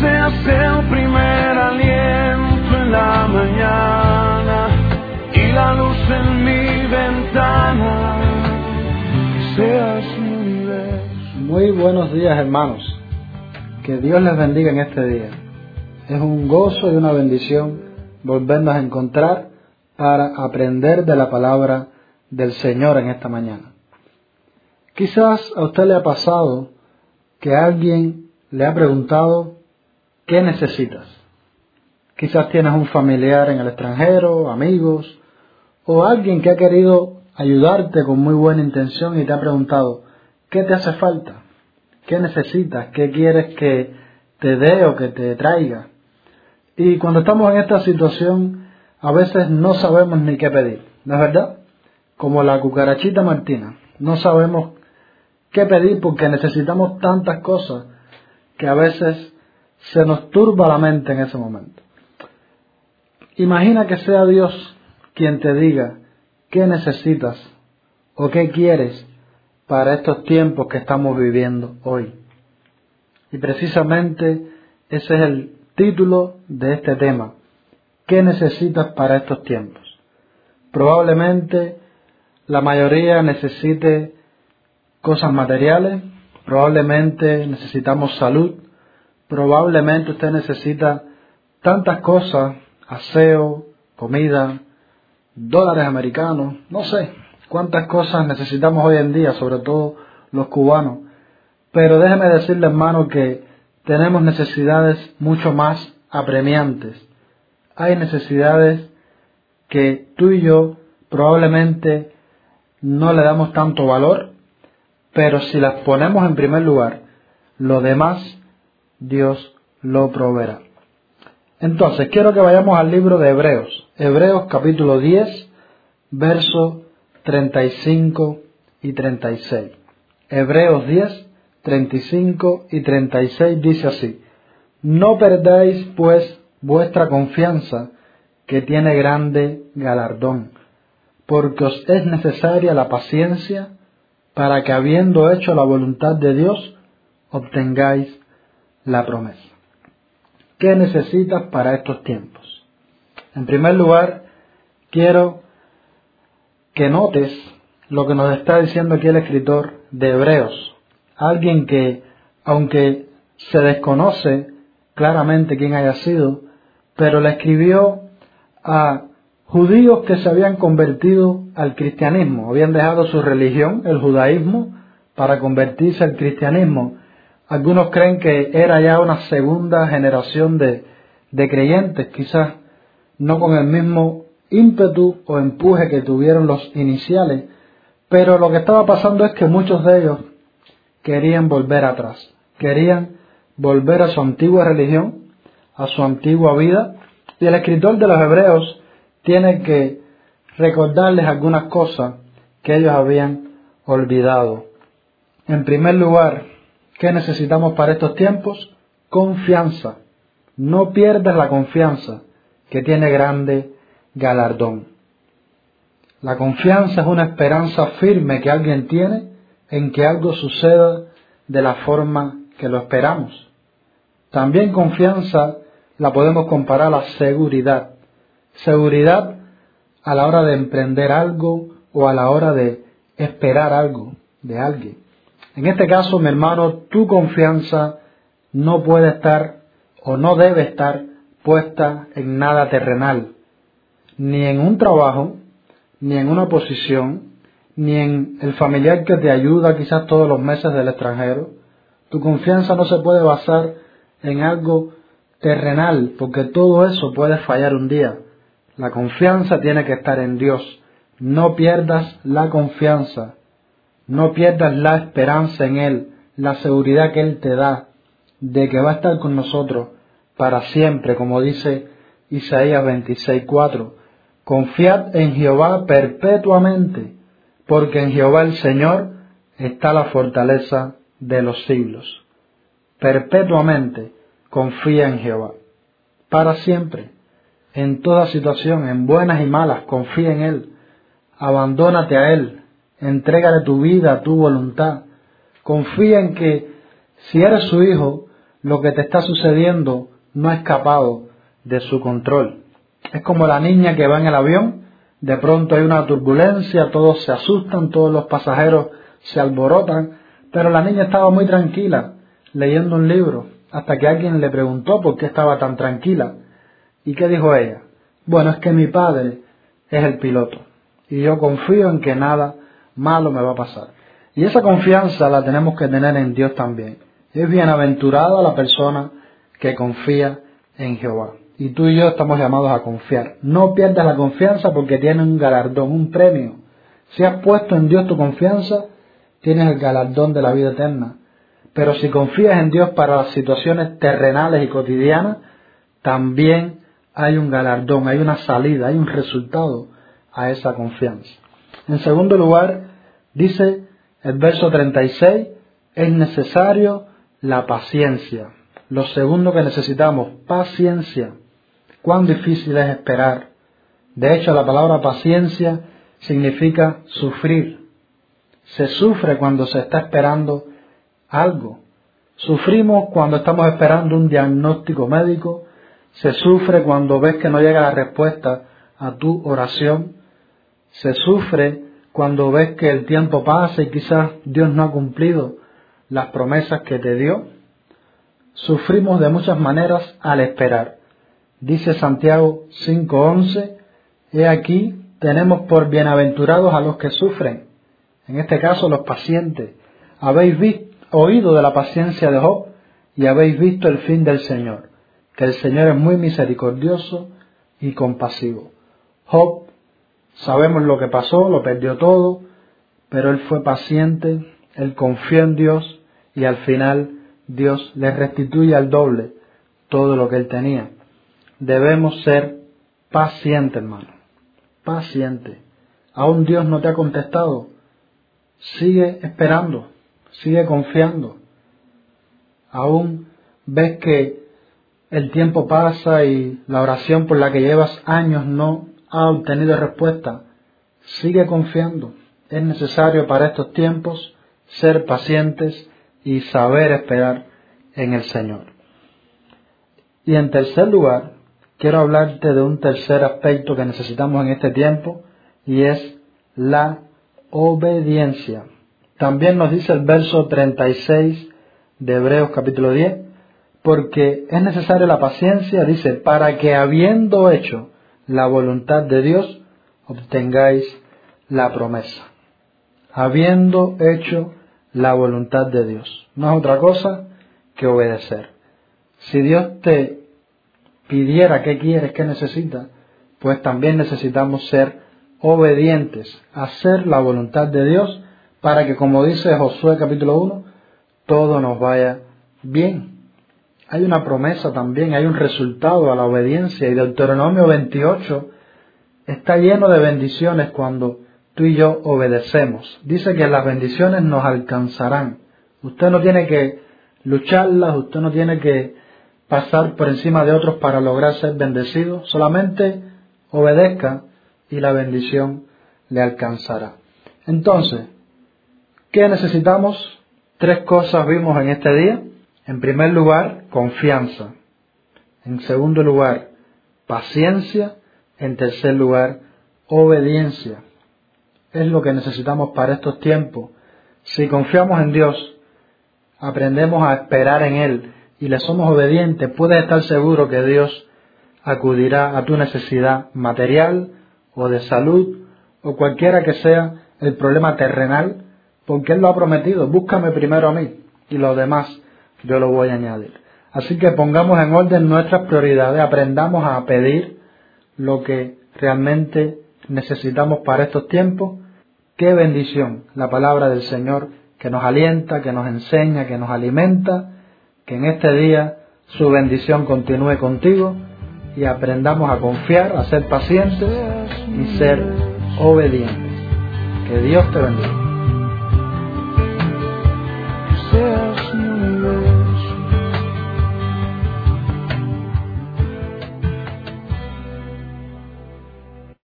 seas el primer aliento en la mañana y la luz en mi ventana. Seas mi universo. Muy buenos días hermanos. Que Dios les bendiga en este día. Es un gozo y una bendición volvernos a encontrar para aprender de la palabra del Señor en esta mañana. Quizás a usted le ha pasado que alguien le ha preguntado ¿qué necesitas? Quizás tienes un familiar en el extranjero, amigos, o alguien que ha querido ayudarte con muy buena intención y te ha preguntado ¿qué te hace falta? ¿Qué necesitas? ¿Qué quieres que te dé o que te traiga? Y cuando estamos en esta situación, a veces no sabemos ni qué pedir, ¿no es verdad? Como la cucarachita Martina, no sabemos qué pedir porque necesitamos tantas cosas que a veces se nos turba la mente en ese momento. Imagina que sea Dios quien te diga qué necesitas o qué quieres para estos tiempos que estamos viviendo hoy. Y precisamente ese es el título de este tema. ¿Qué necesitas para estos tiempos? Probablemente la mayoría necesite cosas materiales, probablemente necesitamos salud, probablemente usted necesita tantas cosas, aseo, comida, dólares americanos, no sé cuántas cosas necesitamos hoy en día, sobre todo los cubanos. Pero déjeme decirle, hermano, que tenemos necesidades mucho más apremiantes. Hay necesidades que tú y yo probablemente no le damos tanto valor, pero si las ponemos en primer lugar, lo demás Dios lo proveerá. Entonces, quiero que vayamos al libro de Hebreos, Hebreos capítulo 10, versos 35 y 36. Hebreos 10, 35 y 36 dice así, No perdáis pues vuestra confianza, que tiene grande galardón, porque os es necesaria la paciencia para que habiendo hecho la voluntad de Dios, obtengáis la promesa. ¿Qué necesitas para estos tiempos? En primer lugar, quiero que notes lo que nos está diciendo aquí el escritor de Hebreos, alguien que, aunque se desconoce claramente quién haya sido, pero le escribió a judíos que se habían convertido al cristianismo, habían dejado su religión, el judaísmo, para convertirse al cristianismo. Algunos creen que era ya una segunda generación de, de creyentes, quizás no con el mismo ímpetu o empuje que tuvieron los iniciales, pero lo que estaba pasando es que muchos de ellos querían volver atrás, querían volver a su antigua religión, a su antigua vida, y el escritor de los Hebreos tiene que recordarles algunas cosas que ellos habían olvidado. En primer lugar, ¿qué necesitamos para estos tiempos? Confianza. No pierdas la confianza que tiene grande galardón. La confianza es una esperanza firme que alguien tiene en que algo suceda de la forma que lo esperamos. También confianza la podemos comparar a la seguridad. Seguridad a la hora de emprender algo o a la hora de esperar algo de alguien. En este caso, mi hermano, tu confianza no puede estar o no debe estar puesta en nada terrenal, ni en un trabajo, ni en una posición, ni en el familiar que te ayuda quizás todos los meses del extranjero. Tu confianza no se puede basar en algo terrenal, porque todo eso puede fallar un día. La confianza tiene que estar en Dios. No pierdas la confianza, no pierdas la esperanza en Él, la seguridad que Él te da de que va a estar con nosotros para siempre, como dice Isaías 26:4. Confiad en Jehová perpetuamente, porque en Jehová el Señor está la fortaleza de los siglos. Perpetuamente confía en Jehová. Para siempre, en toda situación, en buenas y malas, confía en Él. Abandónate a Él. Entrégale tu vida, tu voluntad. Confía en que si eres su hijo, lo que te está sucediendo no ha escapado de su control. Es como la niña que va en el avión, de pronto hay una turbulencia, todos se asustan, todos los pasajeros se alborotan, pero la niña estaba muy tranquila leyendo un libro, hasta que alguien le preguntó por qué estaba tan tranquila. ¿Y qué dijo ella? Bueno, es que mi padre es el piloto y yo confío en que nada malo me va a pasar. Y esa confianza la tenemos que tener en Dios también. Es bienaventurada la persona que confía en Jehová. Y tú y yo estamos llamados a confiar. No pierdas la confianza porque tiene un galardón, un premio. Si has puesto en Dios tu confianza, tienes el galardón de la vida eterna. Pero si confías en Dios para las situaciones terrenales y cotidianas, también hay un galardón, hay una salida, hay un resultado a esa confianza. En segundo lugar, dice el verso 36, es necesario la paciencia. Lo segundo que necesitamos, paciencia. Cuán difícil es esperar. De hecho, la palabra paciencia significa sufrir. Se sufre cuando se está esperando algo. Sufrimos cuando estamos esperando un diagnóstico médico. Se sufre cuando ves que no llega la respuesta a tu oración. Se sufre cuando ves que el tiempo pasa y quizás Dios no ha cumplido las promesas que te dio. Sufrimos de muchas maneras al esperar. Dice Santiago 5:11, He aquí, tenemos por bienaventurados a los que sufren, en este caso los pacientes. Habéis oído de la paciencia de Job y habéis visto el fin del Señor, que el Señor es muy misericordioso y compasivo. Job, sabemos lo que pasó, lo perdió todo, pero él fue paciente, él confió en Dios y al final Dios le restituye al doble todo lo que él tenía. Debemos ser pacientes, hermano. Paciente. Aún Dios no te ha contestado. Sigue esperando. Sigue confiando. Aún ves que el tiempo pasa y la oración por la que llevas años no ha obtenido respuesta. Sigue confiando. Es necesario para estos tiempos ser pacientes y saber esperar en el Señor. Y en tercer lugar, quiero hablarte de un tercer aspecto que necesitamos en este tiempo y es la obediencia. También nos dice el verso 36 de Hebreos capítulo 10, porque es necesaria la paciencia, dice, para que habiendo hecho la voluntad de Dios, obtengáis la promesa. Habiendo hecho la voluntad de Dios. No es otra cosa que obedecer. Si Dios te pidiera qué quieres, qué necesitas, pues también necesitamos ser obedientes, hacer la voluntad de Dios para que, como dice Josué capítulo 1, todo nos vaya bien. Hay una promesa también, hay un resultado a la obediencia y Deuteronomio 28 está lleno de bendiciones cuando tú y yo obedecemos. Dice que las bendiciones nos alcanzarán. Usted no tiene que lucharlas, usted no tiene que pasar por encima de otros para lograr ser bendecido, solamente obedezca y la bendición le alcanzará. Entonces, ¿qué necesitamos? Tres cosas vimos en este día. En primer lugar, confianza. En segundo lugar, paciencia. En tercer lugar, obediencia es lo que necesitamos para estos tiempos. Si confiamos en Dios, aprendemos a esperar en Él y le somos obedientes, puedes estar seguro que Dios acudirá a tu necesidad material o de salud o cualquiera que sea el problema terrenal, porque Él lo ha prometido, búscame primero a mí y lo demás yo lo voy a añadir. Así que pongamos en orden nuestras prioridades, aprendamos a pedir lo que realmente necesitamos para estos tiempos. Qué bendición la palabra del Señor que nos alienta, que nos enseña, que nos alimenta, que en este día su bendición continúe contigo y aprendamos a confiar, a ser pacientes y ser obedientes. Que Dios te bendiga.